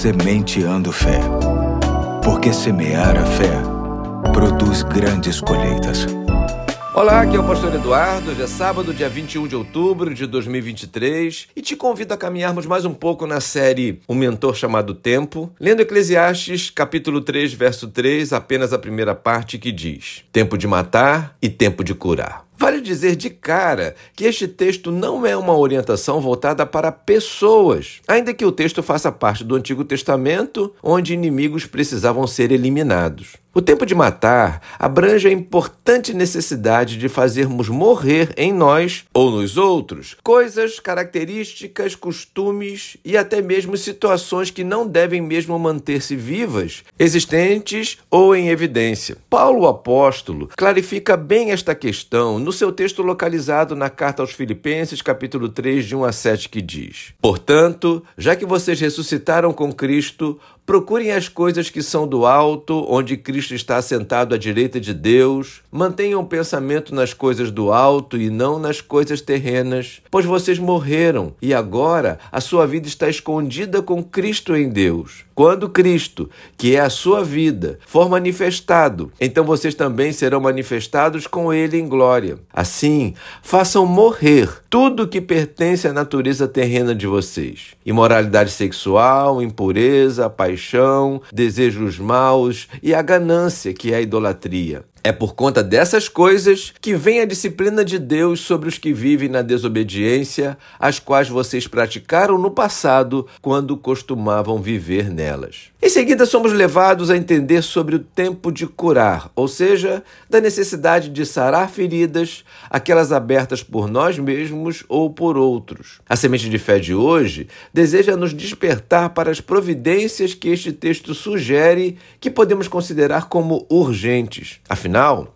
Sementeando Fé. Porque semear a fé produz grandes colheitas. Olá, aqui é o Pastor Eduardo. Hoje é sábado, dia 21 de outubro de 2023 e te convido a caminharmos mais um pouco na série Um Mentor Chamado Tempo, lendo Eclesiastes, capítulo 3, verso 3, apenas a primeira parte que diz: Tempo de matar e tempo de curar. Vale dizer de cara que este texto não é uma orientação voltada para pessoas, ainda que o texto faça parte do Antigo Testamento, onde inimigos precisavam ser eliminados. O tempo de matar abrange a importante necessidade de fazermos morrer em nós ou nos outros coisas, características, costumes e até mesmo situações que não devem mesmo manter-se vivas, existentes ou em evidência. Paulo, apóstolo, clarifica bem esta questão no seu texto localizado na carta aos Filipenses, capítulo 3, de 1 a 7, que diz: Portanto, já que vocês ressuscitaram com Cristo, Procurem as coisas que são do alto, onde Cristo está assentado à direita de Deus. Mantenham o pensamento nas coisas do alto e não nas coisas terrenas, pois vocês morreram e agora a sua vida está escondida com Cristo em Deus. Quando Cristo, que é a sua vida, for manifestado, então vocês também serão manifestados com Ele em glória. Assim, façam morrer tudo que pertence à natureza terrena de vocês: imoralidade sexual, impureza, paixão, desejos maus e a ganância, que é a idolatria. É por conta dessas coisas que vem a disciplina de Deus sobre os que vivem na desobediência, as quais vocês praticaram no passado quando costumavam viver nelas. Em seguida, somos levados a entender sobre o tempo de curar, ou seja, da necessidade de sarar feridas, aquelas abertas por nós mesmos ou por outros. A semente de fé de hoje deseja nos despertar para as providências que este texto sugere que podemos considerar como urgentes. Afinal,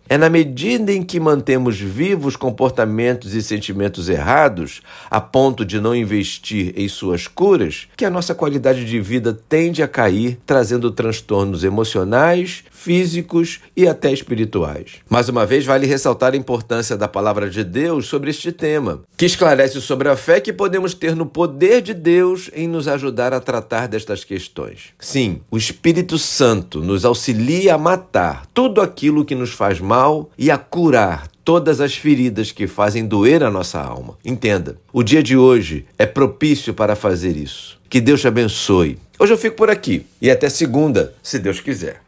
É na medida em que mantemos vivos comportamentos e sentimentos errados, a ponto de não investir em suas curas, que a nossa qualidade de vida tende a cair, trazendo transtornos emocionais, físicos e até espirituais. Mais uma vez, vale ressaltar a importância da palavra de Deus sobre este tema, que esclarece sobre a fé que podemos ter no poder de Deus em nos ajudar a tratar destas questões. Sim, o Espírito Santo nos auxilia a matar tudo aquilo que nos faz mal e a curar todas as feridas que fazem doer a nossa alma. Entenda, o dia de hoje é propício para fazer isso. Que Deus te abençoe. Hoje eu fico por aqui e até segunda, se Deus quiser.